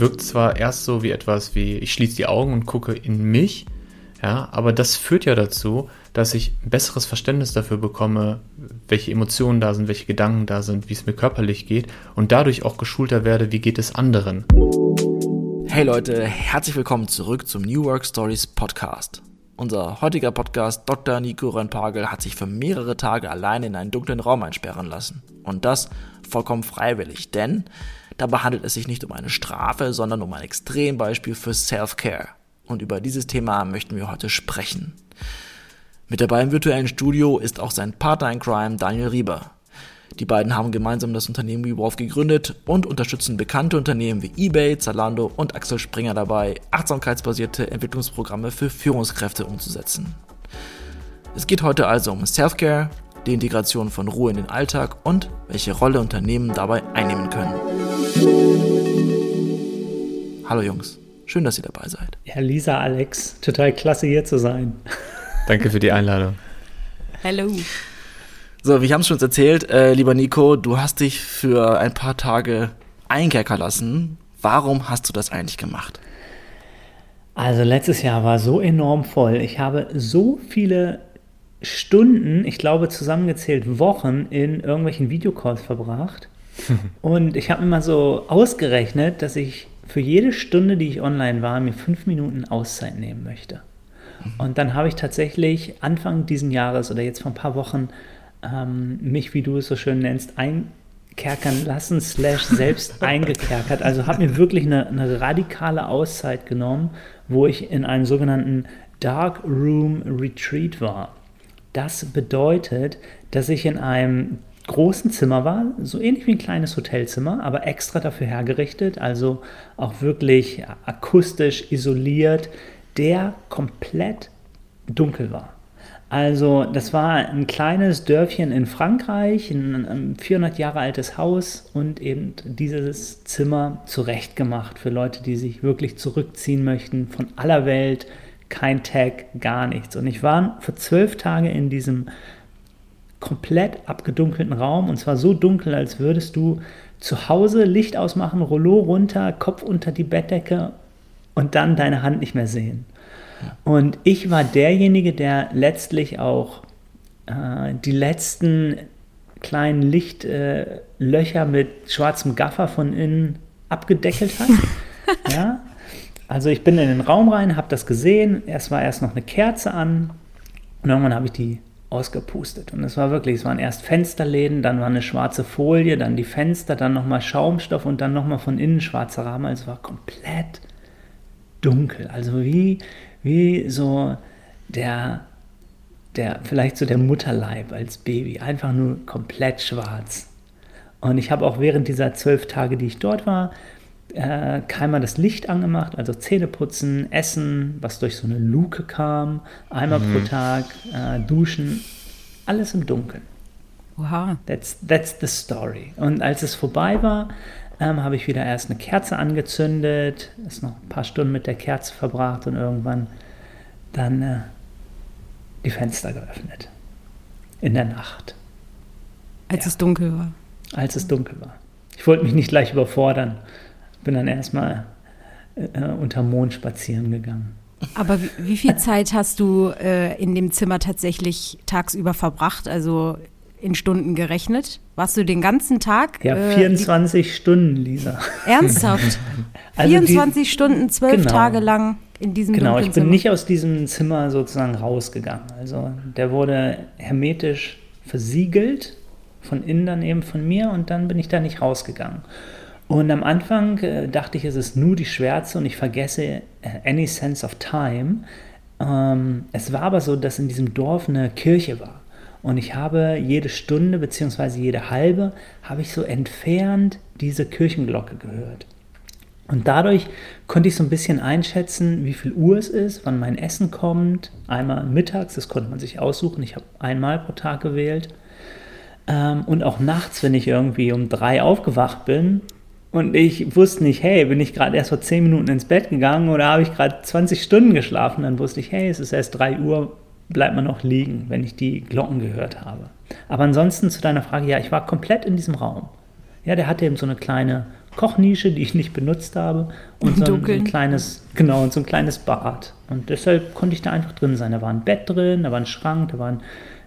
wirkt zwar erst so wie etwas wie, ich schließe die Augen und gucke in mich, ja, aber das führt ja dazu, dass ich ein besseres Verständnis dafür bekomme, welche Emotionen da sind, welche Gedanken da sind, wie es mir körperlich geht und dadurch auch geschulter werde, wie geht es anderen. Hey Leute, herzlich willkommen zurück zum New Work Stories Podcast. Unser heutiger Podcast Dr. Nico Rönpagel hat sich für mehrere Tage allein in einen dunklen Raum einsperren lassen. Und das vollkommen freiwillig, denn dabei handelt es sich nicht um eine Strafe, sondern um ein Extrembeispiel für Self-Care. Und über dieses Thema möchten wir heute sprechen. Mit dabei im virtuellen Studio ist auch sein Partner in Crime Daniel Rieber. Die beiden haben gemeinsam das Unternehmen WeWolf gegründet und unterstützen bekannte Unternehmen wie eBay, Zalando und Axel Springer dabei, achtsamkeitsbasierte Entwicklungsprogramme für Führungskräfte umzusetzen. Es geht heute also um Self-Care, die Integration von Ruhe in den Alltag und welche Rolle Unternehmen dabei einnehmen können. Hallo Jungs. Schön, dass ihr dabei seid. Ja, Lisa, Alex, total klasse hier zu sein. Danke für die Einladung. Hallo. So, wir haben es schon erzählt, äh, lieber Nico, du hast dich für ein paar Tage einkerkern lassen. Warum hast du das eigentlich gemacht? Also letztes Jahr war so enorm voll. Ich habe so viele Stunden, ich glaube zusammengezählt Wochen in irgendwelchen Videocalls verbracht. Und ich habe mir mal so ausgerechnet, dass ich für jede Stunde, die ich online war, mir fünf Minuten Auszeit nehmen möchte. Und dann habe ich tatsächlich Anfang diesen Jahres oder jetzt vor ein paar Wochen ähm, mich, wie du es so schön nennst, einkerkern lassen, slash selbst eingekerkert. Also habe mir wirklich eine, eine radikale Auszeit genommen, wo ich in einem sogenannten Dark Room Retreat war. Das bedeutet, dass ich in einem großen Zimmer war, so ähnlich wie ein kleines Hotelzimmer, aber extra dafür hergerichtet, also auch wirklich akustisch isoliert, der komplett dunkel war. Also das war ein kleines Dörfchen in Frankreich, ein 400 Jahre altes Haus und eben dieses Zimmer zurechtgemacht für Leute, die sich wirklich zurückziehen möchten von aller Welt, kein Tag, gar nichts. Und ich war für zwölf Tage in diesem komplett abgedunkelten Raum und zwar so dunkel, als würdest du zu Hause Licht ausmachen, Rollo runter, Kopf unter die Bettdecke und dann deine Hand nicht mehr sehen. Und ich war derjenige, der letztlich auch äh, die letzten kleinen Lichtlöcher äh, mit schwarzem Gaffer von innen abgedeckelt hat. ja? Also ich bin in den Raum rein, habe das gesehen. Erst war erst noch eine Kerze an und irgendwann habe ich die ausgepustet. Und es war wirklich, es waren erst Fensterläden, dann war eine schwarze Folie, dann die Fenster, dann nochmal Schaumstoff und dann nochmal von innen schwarzer Rahmen. Also es war komplett dunkel. Also wie, wie so der, der, vielleicht so der Mutterleib als Baby. Einfach nur komplett schwarz. Und ich habe auch während dieser zwölf Tage, die ich dort war, äh, keinmal das Licht angemacht, also Zähne putzen, Essen, was durch so eine Luke kam, einmal mhm. pro Tag, äh, duschen, alles im Dunkeln. Wow. That's, that's the story. Und als es vorbei war, ähm, habe ich wieder erst eine Kerze angezündet, ist noch ein paar Stunden mit der Kerze verbracht und irgendwann dann äh, die Fenster geöffnet. In der Nacht. Als ja. es dunkel war. Als es dunkel war. Ich wollte mich nicht gleich überfordern bin dann erstmal äh, unter Mond spazieren gegangen. Aber wie, wie viel Zeit hast du äh, in dem Zimmer tatsächlich tagsüber verbracht, also in Stunden gerechnet? Warst du den ganzen Tag? Ja, 24 äh, Stunden, Lisa. Ernsthaft? also 24 die, Stunden, zwölf genau, Tage lang in diesem Genau, ich bin Zimmer. nicht aus diesem Zimmer sozusagen rausgegangen. Also der wurde hermetisch versiegelt, von innen dann eben von mir und dann bin ich da nicht rausgegangen. Und am Anfang äh, dachte ich, es ist nur die Schwärze und ich vergesse äh, any sense of time. Ähm, es war aber so, dass in diesem Dorf eine Kirche war. Und ich habe jede Stunde bzw. jede halbe, habe ich so entfernt diese Kirchenglocke gehört. Und dadurch konnte ich so ein bisschen einschätzen, wie viel Uhr es ist, wann mein Essen kommt. Einmal mittags, das konnte man sich aussuchen. Ich habe einmal pro Tag gewählt. Ähm, und auch nachts, wenn ich irgendwie um drei aufgewacht bin, und ich wusste nicht, hey, bin ich gerade erst vor 10 Minuten ins Bett gegangen oder habe ich gerade 20 Stunden geschlafen? Dann wusste ich, hey, es ist erst 3 Uhr, bleibt man noch liegen, wenn ich die Glocken gehört habe. Aber ansonsten zu deiner Frage, ja, ich war komplett in diesem Raum. Ja, der hatte eben so eine kleine Kochnische, die ich nicht benutzt habe. Und so ein, so ein, kleines, genau, und so ein kleines Bad. Und deshalb konnte ich da einfach drin sein. Da war ein Bett drin, da war ein Schrank, da war ein,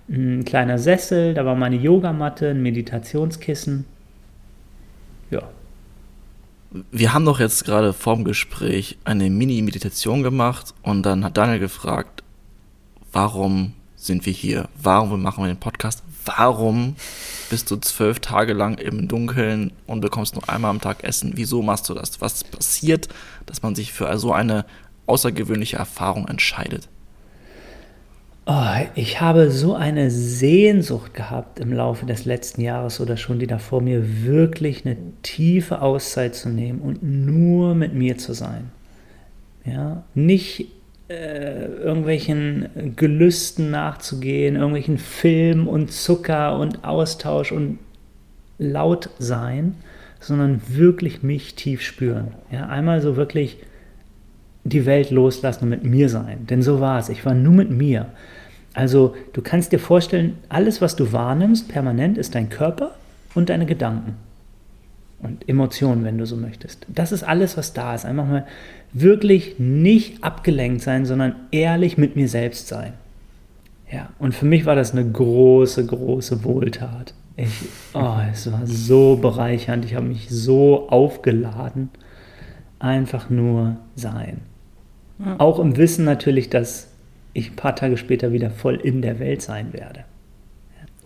ein kleiner Sessel, da war meine Yogamatte, ein Meditationskissen. Wir haben doch jetzt gerade vorm Gespräch eine Mini-Meditation gemacht und dann hat Daniel gefragt, warum sind wir hier? Warum machen wir den Podcast? Warum bist du zwölf Tage lang im Dunkeln und bekommst nur einmal am Tag Essen? Wieso machst du das? Was passiert, dass man sich für so eine außergewöhnliche Erfahrung entscheidet? Oh, ich habe so eine Sehnsucht gehabt im Laufe des letzten Jahres oder schon die davor, mir wirklich eine tiefe Auszeit zu nehmen und nur mit mir zu sein. Ja, nicht äh, irgendwelchen Gelüsten nachzugehen, irgendwelchen Film und Zucker und Austausch und laut sein, sondern wirklich mich tief spüren. Ja, einmal so wirklich die Welt loslassen und mit mir sein. Denn so war es. Ich war nur mit mir. Also du kannst dir vorstellen, alles, was du wahrnimmst, permanent ist dein Körper und deine Gedanken und Emotionen, wenn du so möchtest. Das ist alles, was da ist. Einfach mal wirklich nicht abgelenkt sein, sondern ehrlich mit mir selbst sein. Ja, und für mich war das eine große, große Wohltat. Ich, oh, es war so bereichernd. Ich habe mich so aufgeladen. Einfach nur sein. Ja. Auch im Wissen natürlich, dass ich ein paar Tage später wieder voll in der Welt sein werde.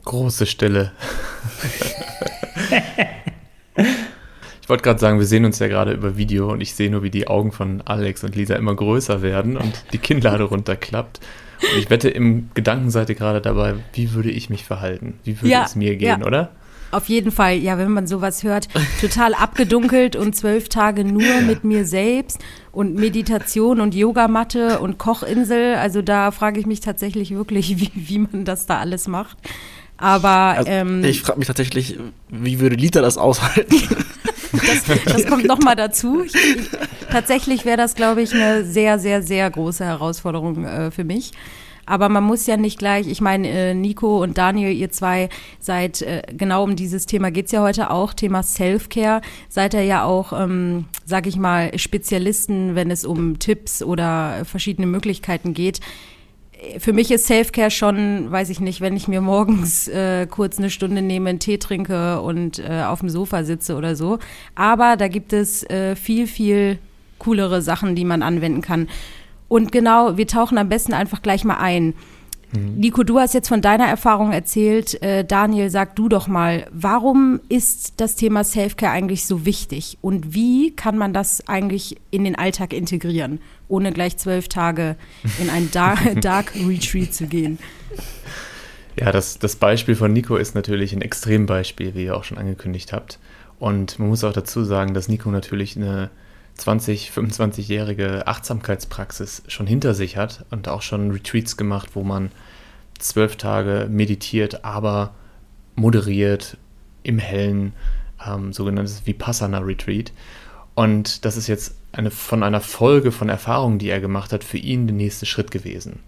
Große Stille. Ich wollte gerade sagen, wir sehen uns ja gerade über Video und ich sehe nur, wie die Augen von Alex und Lisa immer größer werden und die Kinnlade runterklappt. Und ich wette, im Gedanken seid ihr gerade dabei, wie würde ich mich verhalten? Wie würde ja, es mir gehen, ja. oder? Auf jeden Fall, ja, wenn man sowas hört, total abgedunkelt und zwölf Tage nur mit mir selbst und Meditation und Yogamatte und Kochinsel. Also da frage ich mich tatsächlich wirklich, wie, wie man das da alles macht. Aber also, ähm, ich frage mich tatsächlich, wie würde Lita das aushalten? Das, das kommt nochmal dazu. Ich, ich, tatsächlich wäre das, glaube ich, eine sehr, sehr, sehr große Herausforderung äh, für mich. Aber man muss ja nicht gleich, ich meine, äh, Nico und Daniel, ihr zwei seid, äh, genau um dieses Thema geht's ja heute auch, Thema Self-Care, seid ihr ja auch, ähm, sag ich mal, Spezialisten, wenn es um Tipps oder verschiedene Möglichkeiten geht für mich ist Selfcare schon, weiß ich nicht, wenn ich mir morgens äh, kurz eine Stunde nehme, einen Tee trinke und äh, auf dem Sofa sitze oder so. Aber da gibt es äh, viel, viel coolere Sachen, die man anwenden kann. Und genau, wir tauchen am besten einfach gleich mal ein. Mhm. Nico, du hast jetzt von deiner Erfahrung erzählt. Äh, Daniel, sag du doch mal, warum ist das Thema Selfcare eigentlich so wichtig? Und wie kann man das eigentlich in den Alltag integrieren, ohne gleich zwölf Tage in ein Dark, Dark Retreat zu gehen? Ja, das, das Beispiel von Nico ist natürlich ein Extrembeispiel, wie ihr auch schon angekündigt habt. Und man muss auch dazu sagen, dass Nico natürlich eine 20, 25-jährige Achtsamkeitspraxis schon hinter sich hat und auch schon Retreats gemacht, wo man zwölf Tage meditiert, aber moderiert im Hellen, ähm, sogenanntes Vipassana-Retreat. Und das ist jetzt eine, von einer Folge von Erfahrungen, die er gemacht hat, für ihn der nächste Schritt gewesen.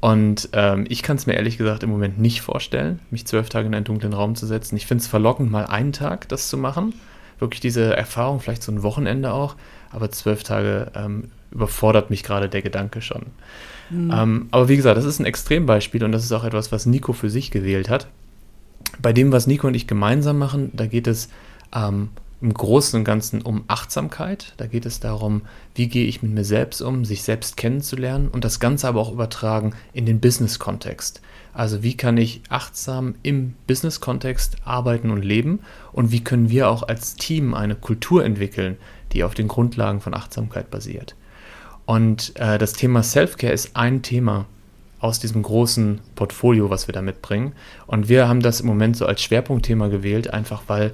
Und ähm, ich kann es mir ehrlich gesagt im Moment nicht vorstellen, mich zwölf Tage in einen dunklen Raum zu setzen. Ich finde es verlockend, mal einen Tag das zu machen wirklich diese Erfahrung, vielleicht so ein Wochenende auch, aber zwölf Tage ähm, überfordert mich gerade der Gedanke schon. Mhm. Ähm, aber wie gesagt, das ist ein Extrembeispiel und das ist auch etwas, was Nico für sich gewählt hat. Bei dem, was Nico und ich gemeinsam machen, da geht es ähm, im Großen und Ganzen um Achtsamkeit. Da geht es darum, wie gehe ich mit mir selbst um, sich selbst kennenzulernen und das Ganze aber auch übertragen in den Business-Kontext. Also wie kann ich achtsam im Business-Kontext arbeiten und leben und wie können wir auch als Team eine Kultur entwickeln, die auf den Grundlagen von Achtsamkeit basiert. Und äh, das Thema Self-Care ist ein Thema aus diesem großen Portfolio, was wir da mitbringen. Und wir haben das im Moment so als Schwerpunktthema gewählt, einfach weil,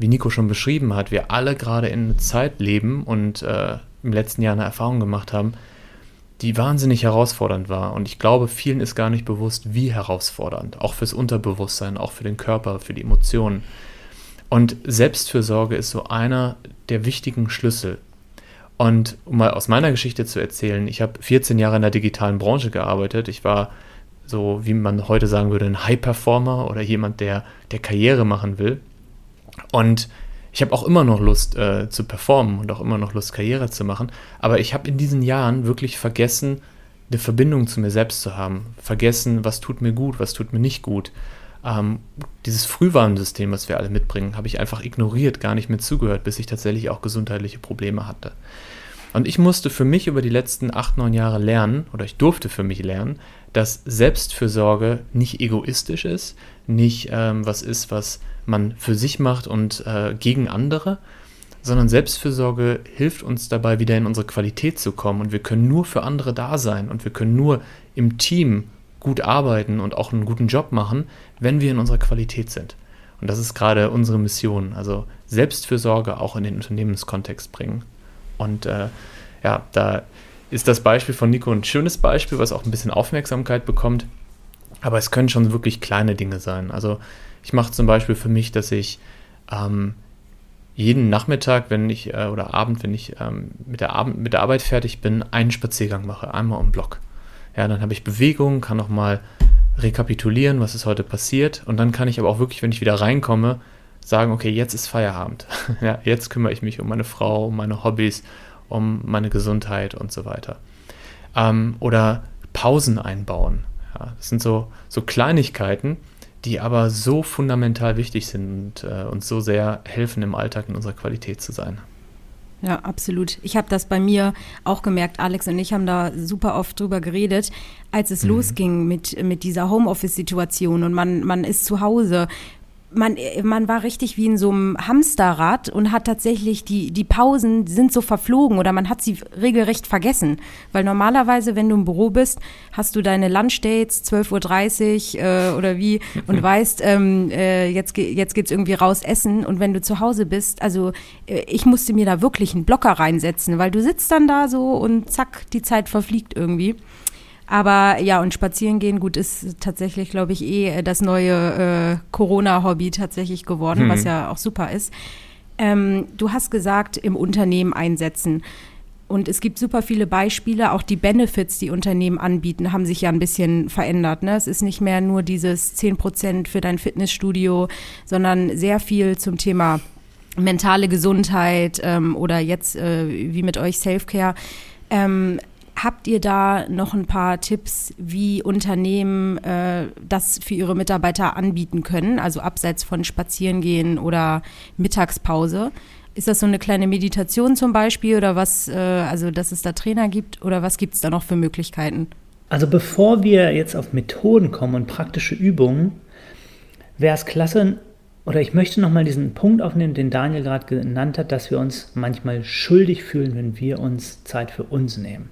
wie Nico schon beschrieben hat, wir alle gerade in einer Zeit leben und äh, im letzten Jahr eine Erfahrung gemacht haben, die wahnsinnig herausfordernd war. Und ich glaube, vielen ist gar nicht bewusst, wie herausfordernd. Auch fürs Unterbewusstsein, auch für den Körper, für die Emotionen. Und Selbstfürsorge ist so einer der wichtigen Schlüssel. Und um mal aus meiner Geschichte zu erzählen, ich habe 14 Jahre in der digitalen Branche gearbeitet. Ich war so, wie man heute sagen würde, ein High-Performer oder jemand, der, der Karriere machen will. Und ich habe auch immer noch Lust äh, zu performen und auch immer noch Lust, Karriere zu machen. Aber ich habe in diesen Jahren wirklich vergessen, eine Verbindung zu mir selbst zu haben. Vergessen, was tut mir gut, was tut mir nicht gut. Ähm, dieses Frühwarnsystem, was wir alle mitbringen, habe ich einfach ignoriert, gar nicht mehr zugehört, bis ich tatsächlich auch gesundheitliche Probleme hatte. Und ich musste für mich über die letzten acht, neun Jahre lernen, oder ich durfte für mich lernen, dass Selbstfürsorge nicht egoistisch ist, nicht ähm, was ist, was man für sich macht und äh, gegen andere, sondern Selbstfürsorge hilft uns dabei, wieder in unsere Qualität zu kommen. Und wir können nur für andere da sein und wir können nur im Team gut arbeiten und auch einen guten Job machen, wenn wir in unserer Qualität sind. Und das ist gerade unsere Mission. Also Selbstfürsorge auch in den Unternehmenskontext bringen. Und äh, ja, da ist das Beispiel von Nico ein schönes Beispiel, was auch ein bisschen Aufmerksamkeit bekommt. Aber es können schon wirklich kleine Dinge sein. Also ich mache zum Beispiel für mich, dass ich ähm, jeden Nachmittag, wenn ich äh, oder Abend, wenn ich ähm, mit, der Abend, mit der Arbeit fertig bin, einen Spaziergang mache, einmal um Block. Ja, dann habe ich Bewegung, kann nochmal rekapitulieren, was ist heute passiert. Und dann kann ich aber auch wirklich, wenn ich wieder reinkomme, sagen, okay, jetzt ist Feierabend. ja, jetzt kümmere ich mich um meine Frau, um meine Hobbys, um meine Gesundheit und so weiter. Ähm, oder Pausen einbauen. Ja, das sind so, so Kleinigkeiten, die aber so fundamental wichtig sind und äh, uns so sehr helfen, im Alltag in unserer Qualität zu sein. Ja, absolut. Ich habe das bei mir auch gemerkt. Alex und ich haben da super oft drüber geredet, als es mhm. losging mit, mit dieser Homeoffice-Situation und man, man ist zu Hause man, man war richtig wie in so einem Hamsterrad und hat tatsächlich die, die Pausen sind so verflogen oder man hat sie regelrecht vergessen. Weil normalerweise, wenn du im Büro bist, hast du deine Lunchdates 12.30 Uhr äh, oder wie und weißt, ähm, äh, jetzt, jetzt geht's irgendwie raus essen und wenn du zu Hause bist, also äh, ich musste mir da wirklich einen Blocker reinsetzen, weil du sitzt dann da so und zack, die Zeit verfliegt irgendwie. Aber ja, und spazieren gehen, gut, ist tatsächlich, glaube ich, eh das neue äh, Corona-Hobby tatsächlich geworden, hm. was ja auch super ist. Ähm, du hast gesagt, im Unternehmen einsetzen. Und es gibt super viele Beispiele, auch die Benefits, die Unternehmen anbieten, haben sich ja ein bisschen verändert. Ne? Es ist nicht mehr nur dieses 10 Prozent für dein Fitnessstudio, sondern sehr viel zum Thema mentale Gesundheit ähm, oder jetzt äh, wie mit euch Selfcare. Ähm, Habt ihr da noch ein paar Tipps, wie Unternehmen äh, das für ihre Mitarbeiter anbieten können? Also abseits von Spazierengehen oder Mittagspause. Ist das so eine kleine Meditation zum Beispiel oder was, äh, also dass es da Trainer gibt oder was gibt es da noch für Möglichkeiten? Also bevor wir jetzt auf Methoden kommen und praktische Übungen, wäre es klasse, oder ich möchte nochmal diesen Punkt aufnehmen, den Daniel gerade genannt hat, dass wir uns manchmal schuldig fühlen, wenn wir uns Zeit für uns nehmen.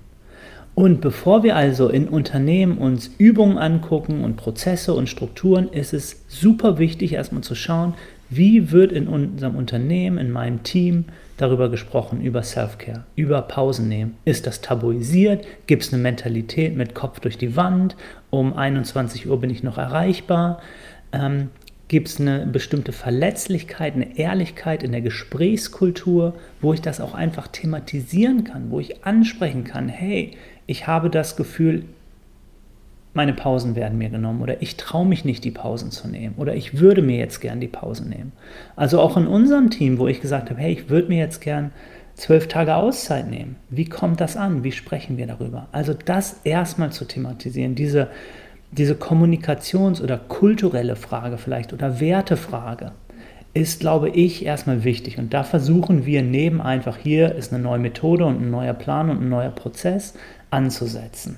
Und bevor wir also in Unternehmen uns Übungen angucken und Prozesse und Strukturen, ist es super wichtig, erstmal zu schauen, wie wird in unserem Unternehmen, in meinem Team darüber gesprochen, über Self-Care, über Pausen nehmen. Ist das tabuisiert? Gibt es eine Mentalität mit Kopf durch die Wand? Um 21 Uhr bin ich noch erreichbar? Ähm, Gibt es eine bestimmte Verletzlichkeit, eine Ehrlichkeit in der Gesprächskultur, wo ich das auch einfach thematisieren kann, wo ich ansprechen kann, hey, ich habe das Gefühl, meine Pausen werden mir genommen oder ich traue mich nicht, die Pausen zu nehmen oder ich würde mir jetzt gern die Pausen nehmen. Also auch in unserem Team, wo ich gesagt habe, hey, ich würde mir jetzt gern zwölf Tage Auszeit nehmen. Wie kommt das an? Wie sprechen wir darüber? Also das erstmal zu thematisieren, diese, diese Kommunikations- oder kulturelle Frage vielleicht oder Wertefrage ist, glaube ich, erstmal wichtig. Und da versuchen wir neben einfach hier ist eine neue Methode und ein neuer Plan und ein neuer Prozess, anzusetzen.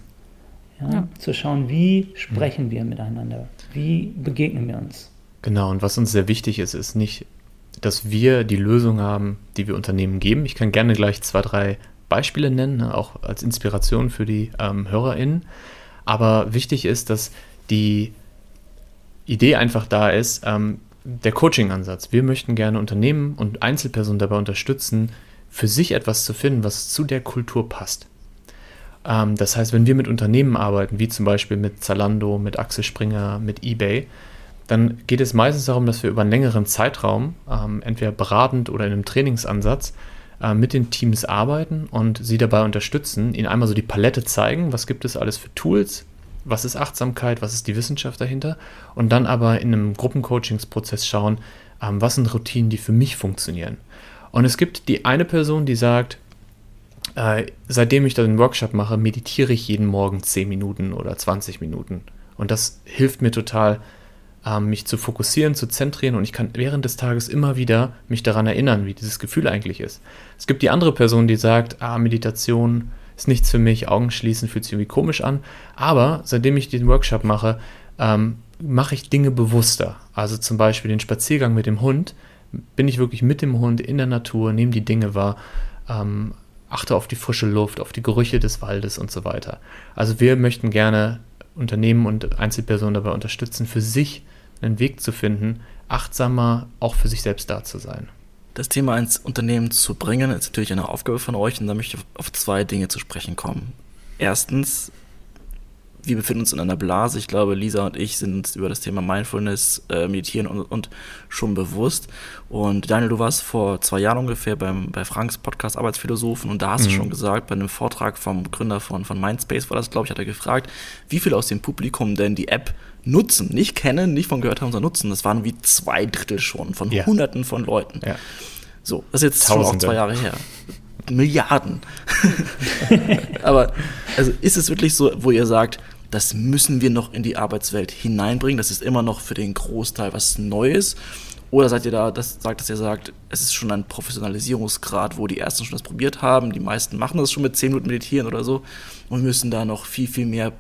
Ja? Ja. Zu schauen, wie sprechen wir miteinander, wie begegnen wir uns. Genau, und was uns sehr wichtig ist, ist nicht, dass wir die Lösung haben, die wir Unternehmen geben. Ich kann gerne gleich zwei, drei Beispiele nennen, ne, auch als Inspiration für die ähm, HörerInnen. Aber wichtig ist, dass die Idee einfach da ist, ähm, der Coaching-Ansatz. Wir möchten gerne Unternehmen und Einzelpersonen dabei unterstützen, für sich etwas zu finden, was zu der Kultur passt. Ähm, das heißt, wenn wir mit Unternehmen arbeiten, wie zum Beispiel mit Zalando, mit Axel Springer, mit eBay, dann geht es meistens darum, dass wir über einen längeren Zeitraum, ähm, entweder beratend oder in einem Trainingsansatz, äh, mit den Teams arbeiten und sie dabei unterstützen, ihnen einmal so die Palette zeigen, was gibt es alles für Tools, was ist Achtsamkeit, was ist die Wissenschaft dahinter und dann aber in einem Gruppencoachingsprozess schauen, ähm, was sind Routinen, die für mich funktionieren. Und es gibt die eine Person, die sagt, äh, seitdem ich den Workshop mache, meditiere ich jeden Morgen 10 Minuten oder 20 Minuten. Und das hilft mir total, äh, mich zu fokussieren, zu zentrieren und ich kann während des Tages immer wieder mich daran erinnern, wie dieses Gefühl eigentlich ist. Es gibt die andere Person, die sagt, ah, Meditation ist nichts für mich, Augen schließen fühlt sich irgendwie komisch an. Aber seitdem ich den Workshop mache, ähm, mache ich Dinge bewusster. Also zum Beispiel den Spaziergang mit dem Hund, bin ich wirklich mit dem Hund in der Natur, nehme die Dinge wahr, ähm, achte auf die frische Luft, auf die Gerüche des Waldes und so weiter. Also wir möchten gerne Unternehmen und Einzelpersonen dabei unterstützen, für sich einen Weg zu finden, achtsamer auch für sich selbst da zu sein. Das Thema ins Unternehmen zu bringen, ist natürlich eine Aufgabe von euch und da möchte ich auf zwei Dinge zu sprechen kommen. Erstens, wir befinden uns in einer Blase. Ich glaube, Lisa und ich sind uns über das Thema Mindfulness, äh, Meditieren und, und, schon bewusst. Und Daniel, du warst vor zwei Jahren ungefähr beim, bei Franks Podcast Arbeitsphilosophen und da hast mhm. du schon gesagt, bei einem Vortrag vom Gründer von, von Mindspace war das, glaube ich, hat er gefragt, wie viele aus dem Publikum denn die App nutzen. Nicht kennen, nicht von gehört haben, sondern nutzen. Das waren wie zwei Drittel schon von ja. Hunderten von Leuten. Ja. So, das ist jetzt Tausende. schon auch zwei Jahre her. Milliarden. Aber also ist es wirklich so, wo ihr sagt, das müssen wir noch in die Arbeitswelt hineinbringen, das ist immer noch für den Großteil was Neues? Oder seid ihr da, das sagt, dass ihr sagt, es ist schon ein Professionalisierungsgrad, wo die ersten schon das probiert haben, die meisten machen das schon mit 10 Minuten meditieren oder so und müssen da noch viel, viel mehr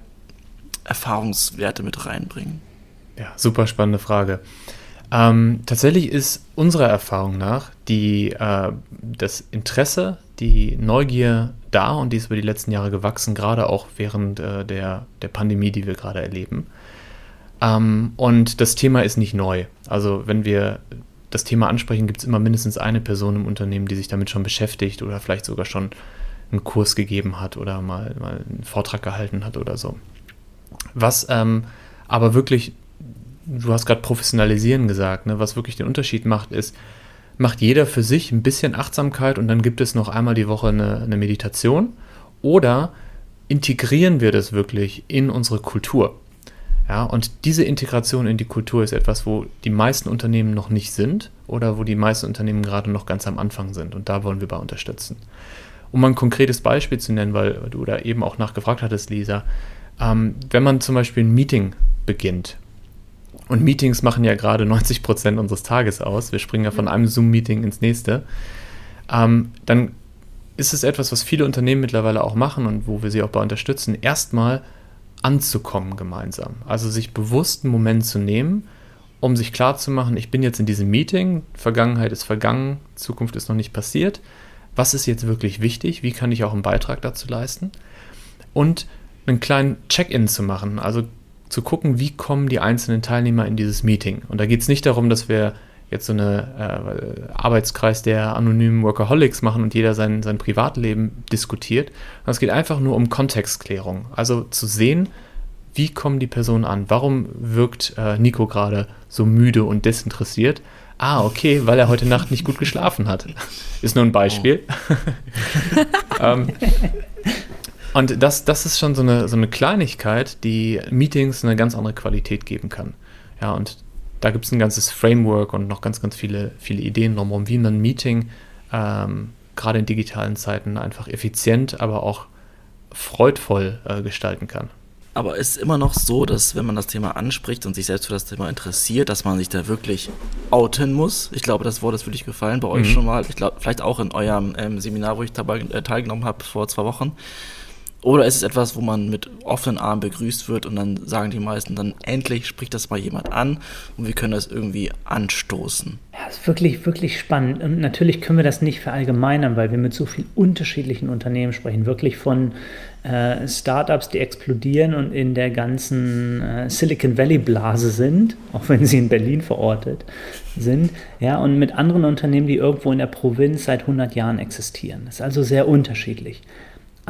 Erfahrungswerte mit reinbringen? Ja, super spannende Frage. Ähm, tatsächlich ist unserer Erfahrung nach die, äh, das Interesse, die Neugier da und die ist über die letzten Jahre gewachsen, gerade auch während äh, der, der Pandemie, die wir gerade erleben. Ähm, und das Thema ist nicht neu. Also wenn wir das Thema ansprechen, gibt es immer mindestens eine Person im Unternehmen, die sich damit schon beschäftigt oder vielleicht sogar schon einen Kurs gegeben hat oder mal, mal einen Vortrag gehalten hat oder so. Was ähm, aber wirklich du hast gerade professionalisieren gesagt, ne? was wirklich den Unterschied macht, ist, macht jeder für sich ein bisschen Achtsamkeit und dann gibt es noch einmal die Woche eine, eine Meditation oder integrieren wir das wirklich in unsere Kultur. Ja, und diese Integration in die Kultur ist etwas, wo die meisten Unternehmen noch nicht sind oder wo die meisten Unternehmen gerade noch ganz am Anfang sind. Und da wollen wir bei unterstützen. Um ein konkretes Beispiel zu nennen, weil du da eben auch nachgefragt hattest, Lisa, ähm, wenn man zum Beispiel ein Meeting beginnt und Meetings machen ja gerade 90 Prozent unseres Tages aus. Wir springen ja von einem Zoom-Meeting ins nächste. Ähm, dann ist es etwas, was viele Unternehmen mittlerweile auch machen und wo wir sie auch bei unterstützen, erstmal anzukommen gemeinsam. Also sich bewusst einen Moment zu nehmen, um sich klarzumachen, ich bin jetzt in diesem Meeting, Vergangenheit ist vergangen, Zukunft ist noch nicht passiert. Was ist jetzt wirklich wichtig? Wie kann ich auch einen Beitrag dazu leisten? Und einen kleinen Check-in zu machen. Also zu gucken, wie kommen die einzelnen Teilnehmer in dieses Meeting. Und da geht es nicht darum, dass wir jetzt so einen äh, Arbeitskreis der anonymen Workaholics machen und jeder sein, sein Privatleben diskutiert. Es geht einfach nur um Kontextklärung. Also zu sehen, wie kommen die Personen an? Warum wirkt äh, Nico gerade so müde und desinteressiert? Ah, okay, weil er heute Nacht nicht gut geschlafen hat. Ist nur ein Beispiel. Oh. ähm, und das, das ist schon so eine, so eine Kleinigkeit, die Meetings eine ganz andere Qualität geben kann. Ja, und da gibt es ein ganzes Framework und noch ganz, ganz viele, viele Ideen drumherum, wie man ein Meeting ähm, gerade in digitalen Zeiten einfach effizient, aber auch freudvoll äh, gestalten kann. Aber ist immer noch so, dass wenn man das Thema anspricht und sich selbst für das Thema interessiert, dass man sich da wirklich outen muss? Ich glaube, das Wort ist wirklich gefallen bei euch mhm. schon mal. Ich glaube, vielleicht auch in eurem ähm, Seminar, wo ich dabei äh, teilgenommen habe vor zwei Wochen. Oder ist es etwas, wo man mit offenen Armen begrüßt wird und dann sagen die meisten, dann endlich spricht das mal jemand an und wir können das irgendwie anstoßen? Ja, das ist wirklich, wirklich spannend. Und natürlich können wir das nicht verallgemeinern, weil wir mit so vielen unterschiedlichen Unternehmen sprechen. Wirklich von äh, Startups, die explodieren und in der ganzen äh, Silicon Valley Blase sind, auch wenn sie in Berlin verortet sind. Ja, und mit anderen Unternehmen, die irgendwo in der Provinz seit 100 Jahren existieren. Das ist also sehr unterschiedlich.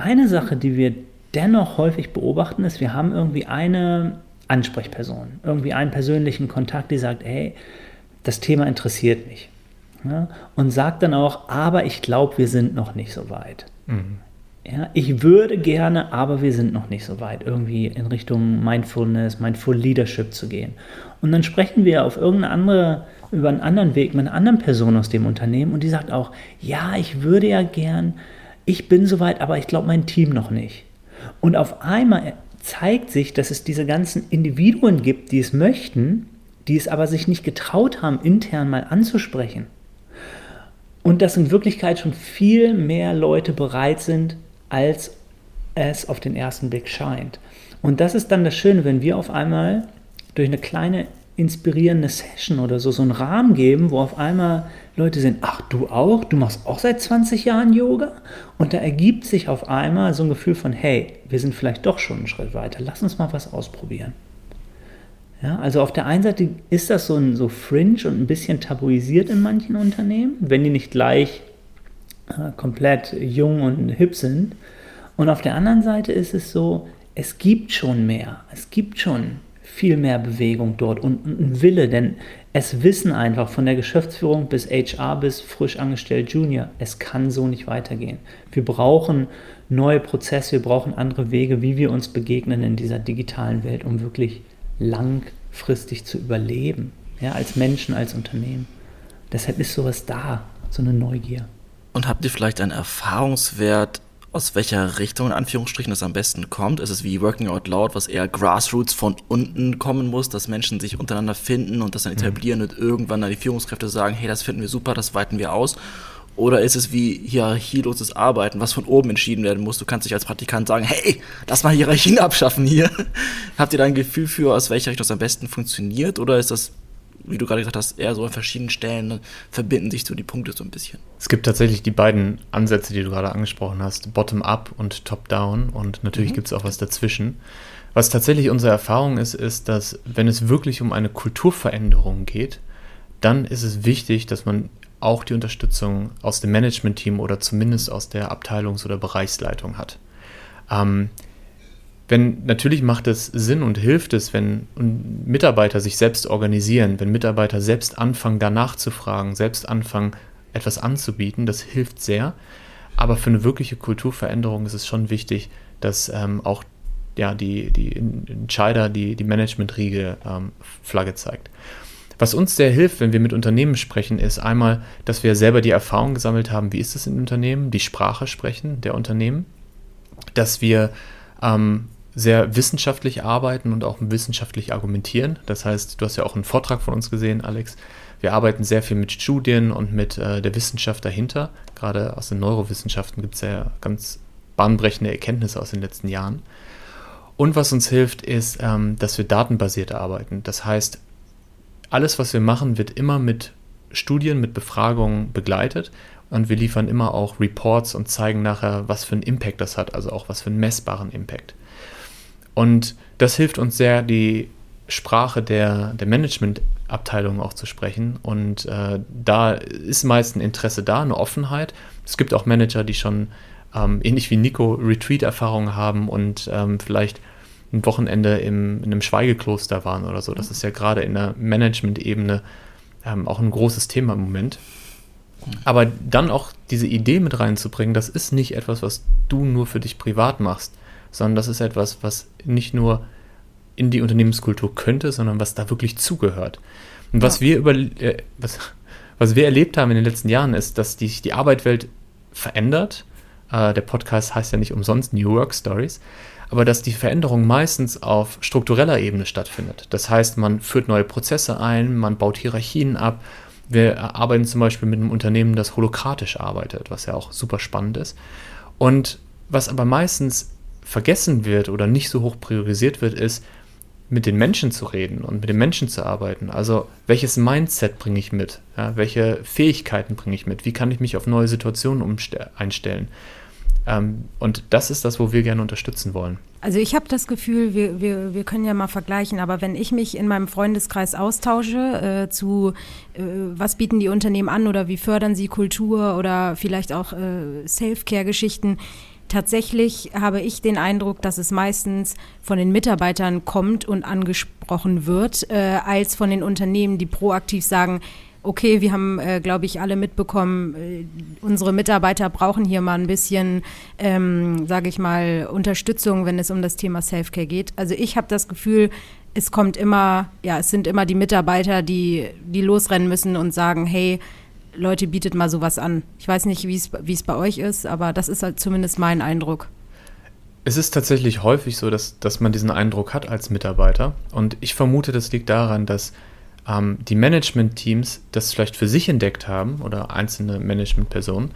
Eine Sache, die wir dennoch häufig beobachten, ist, wir haben irgendwie eine Ansprechperson, irgendwie einen persönlichen Kontakt, die sagt, hey, das Thema interessiert mich. Ja, und sagt dann auch, aber ich glaube, wir sind noch nicht so weit. Mhm. Ja, ich würde gerne, aber wir sind noch nicht so weit, irgendwie in Richtung Mindfulness, Mindful Leadership zu gehen. Und dann sprechen wir auf irgendeine andere über einen anderen Weg mit einer anderen Person aus dem Unternehmen und die sagt auch, ja, ich würde ja gern, ich bin soweit, aber ich glaube mein Team noch nicht. Und auf einmal zeigt sich, dass es diese ganzen Individuen gibt, die es möchten, die es aber sich nicht getraut haben, intern mal anzusprechen. Und dass in Wirklichkeit schon viel mehr Leute bereit sind, als es auf den ersten Blick scheint. Und das ist dann das Schöne, wenn wir auf einmal durch eine kleine inspirierende Session oder so, so einen Rahmen geben, wo auf einmal Leute sind, ach du auch, du machst auch seit 20 Jahren Yoga? Und da ergibt sich auf einmal so ein Gefühl von, hey, wir sind vielleicht doch schon einen Schritt weiter, lass uns mal was ausprobieren. Ja, also auf der einen Seite ist das so, ein, so fringe und ein bisschen tabuisiert in manchen Unternehmen, wenn die nicht gleich äh, komplett jung und hip sind. Und auf der anderen Seite ist es so, es gibt schon mehr. Es gibt schon viel mehr Bewegung dort und, ein Wille, denn es wissen einfach von der Geschäftsführung bis HR bis frisch angestellt Junior, es kann so nicht weitergehen. Wir brauchen neue Prozesse, wir brauchen andere Wege, wie wir uns begegnen in dieser digitalen Welt, um wirklich langfristig zu überleben, ja, als Menschen, als Unternehmen. Deshalb ist sowas da, so eine Neugier. Und habt ihr vielleicht einen Erfahrungswert aus welcher Richtung in Anführungsstrichen das am besten kommt. Ist es wie Working Out Loud, was eher Grassroots von unten kommen muss, dass Menschen sich untereinander finden und das dann mhm. etablieren und irgendwann dann die Führungskräfte sagen, hey, das finden wir super, das weiten wir aus. Oder ist es wie hierarchieloses Arbeiten, was von oben entschieden werden muss? Du kannst dich als Praktikant sagen, hey, lass mal Hierarchien abschaffen hier. Habt ihr da ein Gefühl für, aus welcher Richtung das am besten funktioniert? Oder ist das wie du gerade gesagt hast, eher so an verschiedenen Stellen verbinden sich so die Punkte so ein bisschen. Es gibt tatsächlich die beiden Ansätze, die du gerade angesprochen hast, Bottom-up und Top-down und natürlich mhm. gibt es auch was dazwischen. Was tatsächlich unsere Erfahrung ist, ist, dass wenn es wirklich um eine Kulturveränderung geht, dann ist es wichtig, dass man auch die Unterstützung aus dem Management-Team oder zumindest aus der Abteilungs- oder Bereichsleitung hat. Ähm, wenn natürlich macht es Sinn und hilft es, wenn Mitarbeiter sich selbst organisieren, wenn Mitarbeiter selbst anfangen, danach zu fragen, selbst anfangen, etwas anzubieten, das hilft sehr. Aber für eine wirkliche Kulturveränderung ist es schon wichtig, dass ähm, auch ja, die, die Entscheider, die, die Management-Riege ähm, Flagge zeigt. Was uns sehr hilft, wenn wir mit Unternehmen sprechen, ist einmal, dass wir selber die Erfahrung gesammelt haben, wie ist es in Unternehmen, die Sprache sprechen der Unternehmen, dass wir ähm, sehr wissenschaftlich arbeiten und auch wissenschaftlich argumentieren. Das heißt, du hast ja auch einen Vortrag von uns gesehen, Alex. Wir arbeiten sehr viel mit Studien und mit äh, der Wissenschaft dahinter. Gerade aus den Neurowissenschaften gibt es ja ganz bahnbrechende Erkenntnisse aus den letzten Jahren. Und was uns hilft, ist, ähm, dass wir datenbasiert arbeiten. Das heißt, alles, was wir machen, wird immer mit Studien, mit Befragungen begleitet. Und wir liefern immer auch Reports und zeigen nachher, was für einen Impact das hat, also auch was für einen messbaren Impact. Und das hilft uns sehr, die Sprache der, der Managementabteilung auch zu sprechen. Und äh, da ist meist ein Interesse da, eine Offenheit. Es gibt auch Manager, die schon ähm, ähnlich wie Nico Retreat-Erfahrungen haben und ähm, vielleicht ein Wochenende im, in einem Schweigekloster waren oder so. Das ist ja gerade in der Management-Ebene ähm, auch ein großes Thema im Moment. Aber dann auch diese Idee mit reinzubringen, das ist nicht etwas, was du nur für dich privat machst, sondern das ist etwas, was nicht nur in die Unternehmenskultur könnte, sondern was da wirklich zugehört. Und was ja. wir über äh, was, was wir erlebt haben in den letzten Jahren ist, dass die, die Arbeitswelt verändert. Äh, der Podcast heißt ja nicht umsonst New Work Stories, aber dass die Veränderung meistens auf struktureller Ebene stattfindet. Das heißt, man führt neue Prozesse ein, man baut Hierarchien ab. Wir arbeiten zum Beispiel mit einem Unternehmen, das holokratisch arbeitet, was ja auch super spannend ist. Und was aber meistens vergessen wird oder nicht so hoch priorisiert wird, ist, mit den Menschen zu reden und mit den Menschen zu arbeiten. Also welches Mindset bringe ich mit? Ja, welche Fähigkeiten bringe ich mit? Wie kann ich mich auf neue Situationen einstellen? Ähm, und das ist das, wo wir gerne unterstützen wollen. Also ich habe das Gefühl, wir, wir, wir können ja mal vergleichen, aber wenn ich mich in meinem Freundeskreis austausche äh, zu, äh, was bieten die Unternehmen an oder wie fördern sie Kultur oder vielleicht auch äh, Self-Care-Geschichten, tatsächlich habe ich den Eindruck, dass es meistens von den Mitarbeitern kommt und angesprochen wird, äh, als von den Unternehmen, die proaktiv sagen, okay, wir haben, äh, glaube ich, alle mitbekommen, äh, unsere Mitarbeiter brauchen hier mal ein bisschen, ähm, sage ich mal, Unterstützung, wenn es um das Thema Selfcare geht. Also ich habe das Gefühl, es kommt immer, ja, es sind immer die Mitarbeiter, die, die losrennen müssen und sagen, hey, Leute, bietet mal sowas an. Ich weiß nicht, wie es bei euch ist, aber das ist halt zumindest mein Eindruck. Es ist tatsächlich häufig so, dass, dass man diesen Eindruck hat als Mitarbeiter. Und ich vermute, das liegt daran, dass ähm, die Management-Teams das vielleicht für sich entdeckt haben oder einzelne Management-Personen,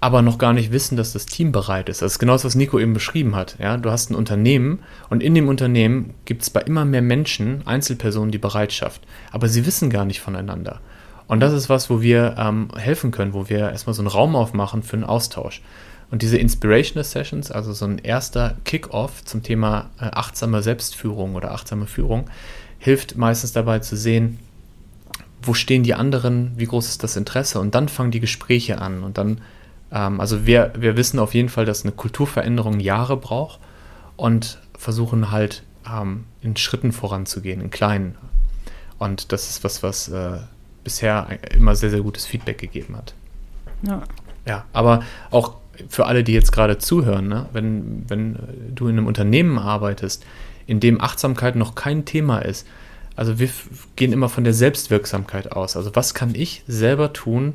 aber noch gar nicht wissen, dass das Team bereit ist. Das ist genau das, was Nico eben beschrieben hat. Ja? Du hast ein Unternehmen und in dem Unternehmen gibt es bei immer mehr Menschen, Einzelpersonen, die Bereitschaft. Aber sie wissen gar nicht voneinander. Und das ist was, wo wir ähm, helfen können, wo wir erstmal so einen Raum aufmachen für einen Austausch. Und diese Inspirational Sessions, also so ein erster Kick-off zum Thema äh, achtsame Selbstführung oder achtsame Führung, hilft meistens dabei zu sehen, wo stehen die anderen, wie groß ist das Interesse und dann fangen die Gespräche an und dann, ähm, also wir, wir wissen auf jeden Fall, dass eine Kulturveränderung Jahre braucht und versuchen halt ähm, in Schritten voranzugehen, in kleinen. Und das ist was, was äh, bisher immer sehr, sehr gutes Feedback gegeben hat. Ja. Ja, aber auch für alle, die jetzt gerade zuhören, ne? wenn, wenn du in einem Unternehmen arbeitest, in dem Achtsamkeit noch kein Thema ist, also wir gehen immer von der Selbstwirksamkeit aus. Also was kann ich selber tun,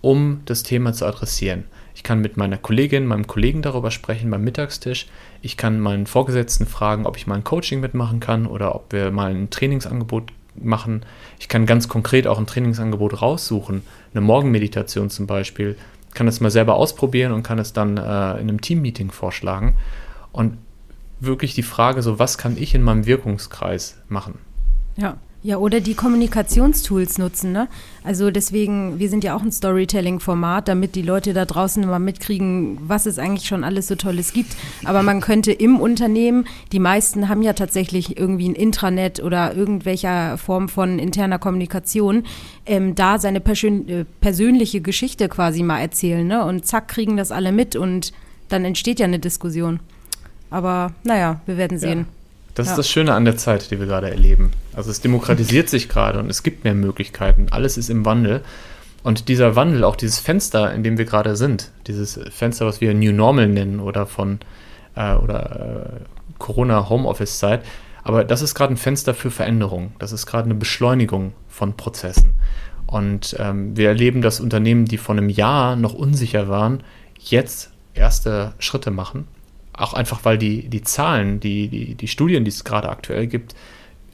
um das Thema zu adressieren? Ich kann mit meiner Kollegin, meinem Kollegen darüber sprechen beim Mittagstisch. Ich kann meinen Vorgesetzten fragen, ob ich mal ein Coaching mitmachen kann oder ob wir mal ein Trainingsangebot machen. Ich kann ganz konkret auch ein Trainingsangebot raussuchen, eine Morgenmeditation zum Beispiel, kann es mal selber ausprobieren und kann es dann äh, in einem Teammeeting vorschlagen. Und wirklich die Frage, so was kann ich in meinem Wirkungskreis machen? Ja. Ja, oder die Kommunikationstools nutzen. Ne? Also deswegen, wir sind ja auch ein Storytelling-Format, damit die Leute da draußen mal mitkriegen, was es eigentlich schon alles so Tolles gibt. Aber man könnte im Unternehmen, die meisten haben ja tatsächlich irgendwie ein Intranet oder irgendwelcher Form von interner Kommunikation, ähm, da seine persön äh, persönliche Geschichte quasi mal erzählen. Ne? Und zack, kriegen das alle mit und dann entsteht ja eine Diskussion. Aber naja, wir werden sehen. Ja. Das ja. ist das Schöne an der Zeit, die wir gerade erleben. Also es demokratisiert sich gerade und es gibt mehr Möglichkeiten. Alles ist im Wandel. Und dieser Wandel, auch dieses Fenster, in dem wir gerade sind, dieses Fenster, was wir New Normal nennen oder von äh, oder äh, Corona Homeoffice Zeit, aber das ist gerade ein Fenster für Veränderung. Das ist gerade eine Beschleunigung von Prozessen. Und ähm, wir erleben, dass Unternehmen, die vor einem Jahr noch unsicher waren, jetzt erste Schritte machen auch einfach, weil die, die Zahlen, die, die, die Studien, die es gerade aktuell gibt,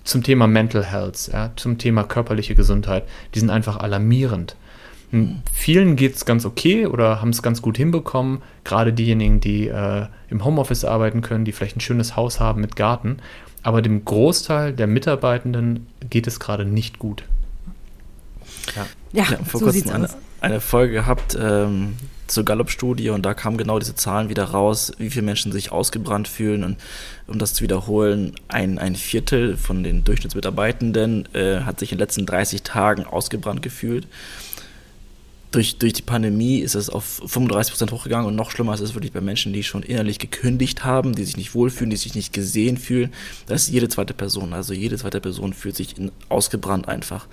zum Thema Mental Health, ja, zum Thema körperliche Gesundheit, die sind einfach alarmierend. Mhm. Vielen geht es ganz okay oder haben es ganz gut hinbekommen, gerade diejenigen, die äh, im Homeoffice arbeiten können, die vielleicht ein schönes Haus haben mit Garten. Aber dem Großteil der Mitarbeitenden geht es gerade nicht gut. Ja, ja, ja vor so kurzem eine, eine, Folge gehabt, ähm, zur Gallup-Studie und da kamen genau diese Zahlen wieder raus, wie viele Menschen sich ausgebrannt fühlen. Und um das zu wiederholen, ein, ein Viertel von den Durchschnittsmitarbeitenden äh, hat sich in den letzten 30 Tagen ausgebrannt gefühlt. Durch, durch die Pandemie ist es auf 35 Prozent hochgegangen und noch schlimmer ist es wirklich bei Menschen, die schon innerlich gekündigt haben, die sich nicht wohlfühlen, die sich nicht gesehen fühlen. Das ist jede zweite Person. Also jede zweite Person fühlt sich in, ausgebrannt einfach.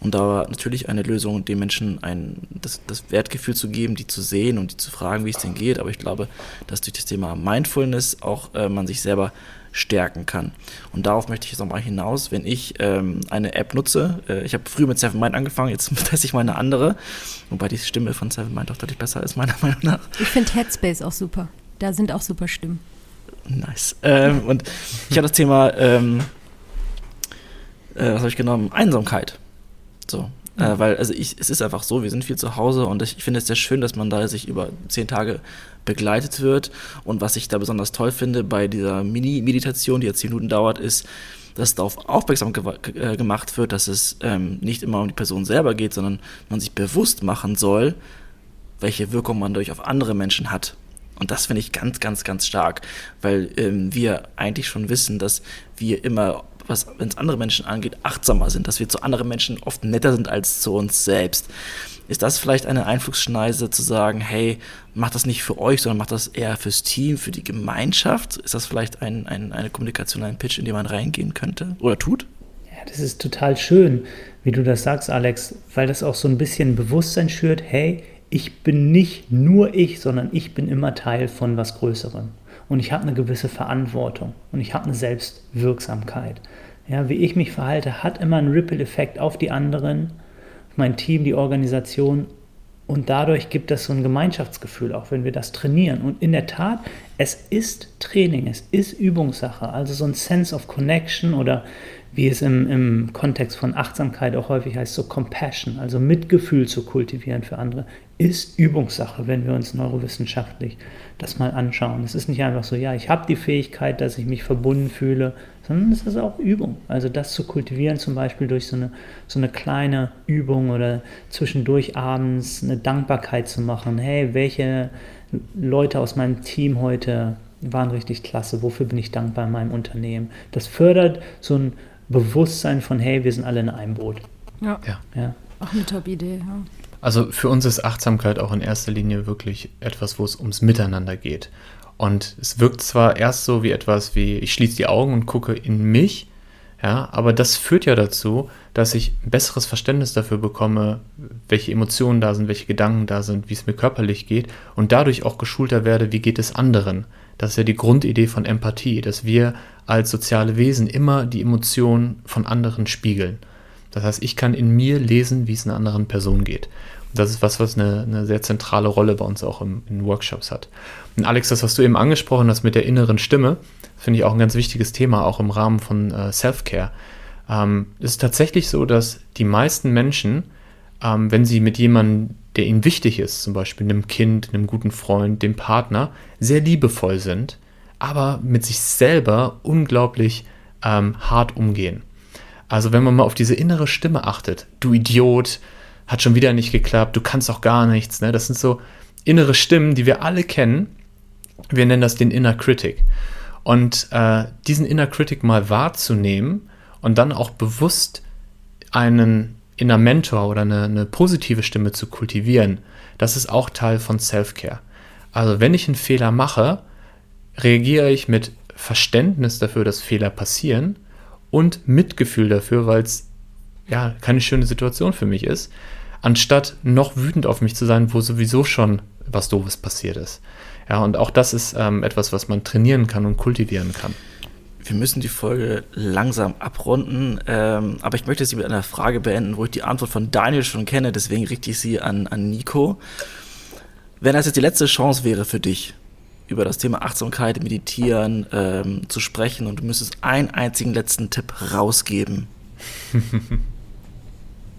Und da war natürlich eine Lösung, den Menschen ein, das, das Wertgefühl zu geben, die zu sehen und die zu fragen, wie es denn geht. Aber ich glaube, dass durch das Thema Mindfulness auch äh, man sich selber stärken kann. Und darauf möchte ich jetzt nochmal hinaus, wenn ich ähm, eine App nutze. Äh, ich habe früher mit Seven Mind angefangen, jetzt teste ich mal eine andere. Wobei die Stimme von Seven Mind doch deutlich besser ist, meiner Meinung nach. Ich finde Headspace auch super. Da sind auch super Stimmen. Nice. Ähm, und ich habe das Thema, ähm, äh, was habe ich genommen? Einsamkeit. So. Mhm. Äh, weil, also ich, es ist einfach so, wir sind viel zu Hause und ich finde es sehr schön, dass man da sich über zehn Tage begleitet wird. Und was ich da besonders toll finde bei dieser Mini-Meditation, die jetzt zehn Minuten dauert, ist, dass darauf aufmerksam ge äh, gemacht wird, dass es ähm, nicht immer um die Person selber geht, sondern man sich bewusst machen soll, welche Wirkung man durch auf andere Menschen hat. Und das finde ich ganz, ganz, ganz stark, weil ähm, wir eigentlich schon wissen, dass wir immer was, wenn es andere Menschen angeht, achtsamer sind, dass wir zu anderen Menschen oft netter sind als zu uns selbst. Ist das vielleicht eine Einflussschneise zu sagen, hey, macht das nicht für euch, sondern macht das eher fürs Team, für die Gemeinschaft? Ist das vielleicht ein, ein, eine Kommunikation, ein Pitch, in den man reingehen könnte oder tut? Ja, das ist total schön, wie du das sagst, Alex, weil das auch so ein bisschen Bewusstsein schürt, hey, ich bin nicht nur ich, sondern ich bin immer Teil von was Größerem. Und ich habe eine gewisse Verantwortung und ich habe eine Selbstwirksamkeit. Ja, wie ich mich verhalte, hat immer einen Ripple-Effekt auf die anderen, auf mein Team, die Organisation und dadurch gibt es so ein Gemeinschaftsgefühl, auch wenn wir das trainieren. Und in der Tat, es ist Training, es ist Übungssache. Also so ein Sense of Connection oder wie es im, im Kontext von Achtsamkeit auch häufig heißt, so Compassion, also Mitgefühl zu kultivieren für andere, ist Übungssache, wenn wir uns neurowissenschaftlich das mal anschauen. Es ist nicht einfach so, ja, ich habe die Fähigkeit, dass ich mich verbunden fühle, sondern es ist auch Übung. Also das zu kultivieren, zum Beispiel durch so eine, so eine kleine Übung oder zwischendurch abends eine Dankbarkeit zu machen. Hey, welche Leute aus meinem Team heute waren richtig klasse, wofür bin ich dankbar in meinem Unternehmen. Das fördert so ein Bewusstsein von, hey, wir sind alle in einem Boot. Ja. ja. ja. Auch eine Top-Idee, ja. Also für uns ist Achtsamkeit auch in erster Linie wirklich etwas, wo es ums Miteinander geht. Und es wirkt zwar erst so wie etwas wie, ich schließe die Augen und gucke in mich, ja, aber das führt ja dazu, dass ich ein besseres Verständnis dafür bekomme, welche Emotionen da sind, welche Gedanken da sind, wie es mir körperlich geht und dadurch auch geschulter werde, wie geht es anderen. Das ist ja die Grundidee von Empathie, dass wir als soziale Wesen immer die Emotionen von anderen spiegeln. Das heißt, ich kann in mir lesen, wie es einer anderen Person geht. Das ist was, was eine, eine sehr zentrale Rolle bei uns auch im, in Workshops hat. Und Alex, das, was du eben angesprochen hast mit der inneren Stimme, finde ich auch ein ganz wichtiges Thema, auch im Rahmen von äh, Self-Care. Ähm, es ist tatsächlich so, dass die meisten Menschen, ähm, wenn sie mit jemandem, der ihnen wichtig ist, zum Beispiel einem Kind, einem guten Freund, dem Partner, sehr liebevoll sind, aber mit sich selber unglaublich ähm, hart umgehen. Also wenn man mal auf diese innere Stimme achtet, du Idiot, hat schon wieder nicht geklappt, du kannst auch gar nichts. Ne? Das sind so innere Stimmen, die wir alle kennen. Wir nennen das den Inner Critic. Und äh, diesen Inner Critic mal wahrzunehmen und dann auch bewusst einen Inner Mentor oder eine, eine positive Stimme zu kultivieren, das ist auch Teil von Self-Care. Also wenn ich einen Fehler mache, reagiere ich mit Verständnis dafür, dass Fehler passieren und Mitgefühl dafür, weil es ja keine schöne Situation für mich ist anstatt noch wütend auf mich zu sein, wo sowieso schon was Doofes passiert ist. Ja, und auch das ist ähm, etwas, was man trainieren kann und kultivieren kann. Wir müssen die Folge langsam abrunden, ähm, aber ich möchte sie mit einer Frage beenden, wo ich die Antwort von Daniel schon kenne, deswegen richte ich sie an, an Nico. Wenn das jetzt die letzte Chance wäre für dich, über das Thema Achtsamkeit, Meditieren ähm, zu sprechen und du müsstest einen einzigen letzten Tipp rausgeben,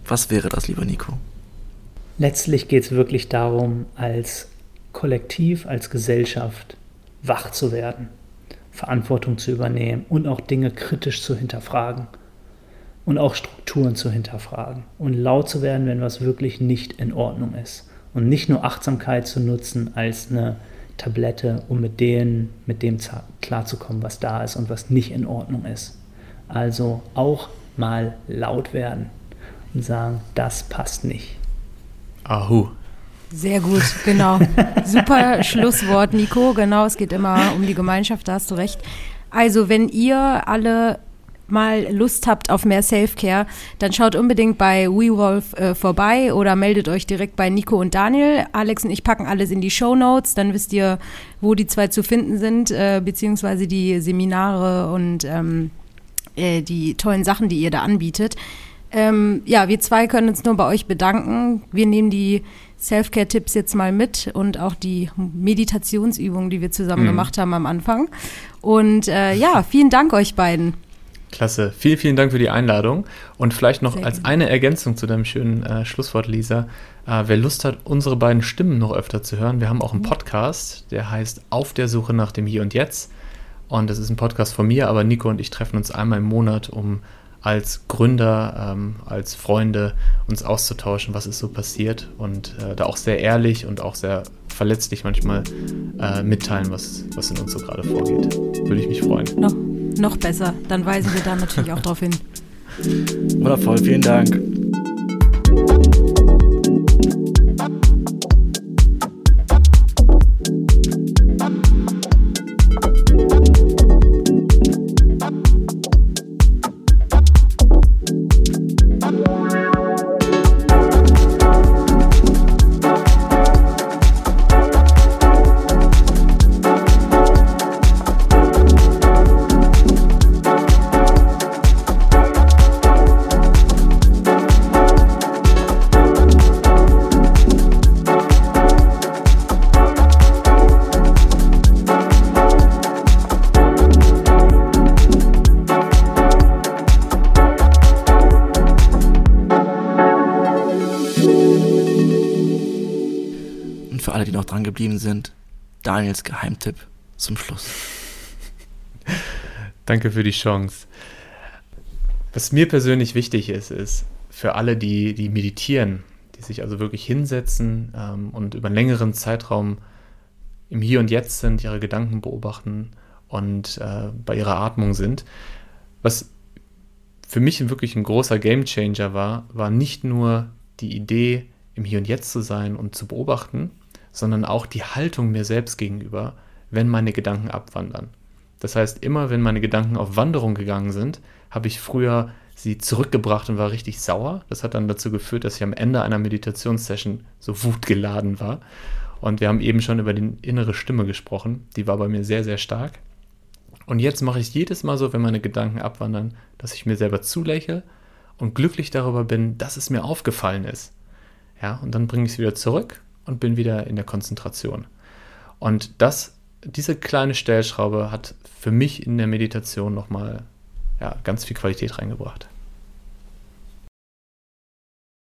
was wäre das, lieber Nico? Letztlich geht es wirklich darum, als Kollektiv, als Gesellschaft wach zu werden, Verantwortung zu übernehmen und auch Dinge kritisch zu hinterfragen und auch Strukturen zu hinterfragen und laut zu werden, wenn was wirklich nicht in Ordnung ist und nicht nur Achtsamkeit zu nutzen als eine Tablette, um mit, denen, mit dem klarzukommen, was da ist und was nicht in Ordnung ist. Also auch mal laut werden und sagen, das passt nicht. Ahu. Sehr gut, genau. Super Schlusswort, Nico. Genau, es geht immer um die Gemeinschaft, da hast du recht. Also, wenn ihr alle mal Lust habt auf mehr Self-Care, dann schaut unbedingt bei WeWolf äh, vorbei oder meldet euch direkt bei Nico und Daniel. Alex und ich packen alles in die Show Notes, dann wisst ihr, wo die zwei zu finden sind, äh, beziehungsweise die Seminare und ähm, äh, die tollen Sachen, die ihr da anbietet. Ähm, ja, wir zwei können uns nur bei euch bedanken. Wir nehmen die Self-Care-Tipps jetzt mal mit und auch die Meditationsübungen, die wir zusammen mhm. gemacht haben am Anfang. Und äh, ja, vielen Dank euch beiden. Klasse. Vielen, vielen Dank für die Einladung. Und vielleicht noch Sehr als eine Ergänzung zu deinem schönen äh, Schlusswort, Lisa. Äh, wer Lust hat, unsere beiden Stimmen noch öfter zu hören, wir haben auch einen mhm. Podcast, der heißt Auf der Suche nach dem Hier und Jetzt. Und das ist ein Podcast von mir, aber Nico und ich treffen uns einmal im Monat, um als Gründer, ähm, als Freunde uns auszutauschen, was ist so passiert und äh, da auch sehr ehrlich und auch sehr verletzlich manchmal äh, mitteilen, was, was in uns so gerade vorgeht. Würde ich mich freuen. Noch, noch besser, dann weisen wir da natürlich auch drauf hin. Wundervoll, vielen Dank. Geblieben sind, Daniels Geheimtipp zum Schluss. Danke für die Chance. Was mir persönlich wichtig ist, ist für alle, die, die meditieren, die sich also wirklich hinsetzen ähm, und über einen längeren Zeitraum im Hier und Jetzt sind, ihre Gedanken beobachten und äh, bei ihrer Atmung sind. Was für mich wirklich ein großer Gamechanger war, war nicht nur die Idee, im Hier und Jetzt zu sein und zu beobachten, sondern auch die Haltung mir selbst gegenüber, wenn meine Gedanken abwandern. Das heißt, immer wenn meine Gedanken auf Wanderung gegangen sind, habe ich früher sie zurückgebracht und war richtig sauer. Das hat dann dazu geführt, dass ich am Ende einer Meditationssession so wutgeladen war. Und wir haben eben schon über die innere Stimme gesprochen. Die war bei mir sehr, sehr stark. Und jetzt mache ich jedes Mal so, wenn meine Gedanken abwandern, dass ich mir selber zulächle und glücklich darüber bin, dass es mir aufgefallen ist. Ja, und dann bringe ich es wieder zurück und bin wieder in der Konzentration. Und das, diese kleine Stellschraube hat für mich in der Meditation nochmal ja, ganz viel Qualität reingebracht.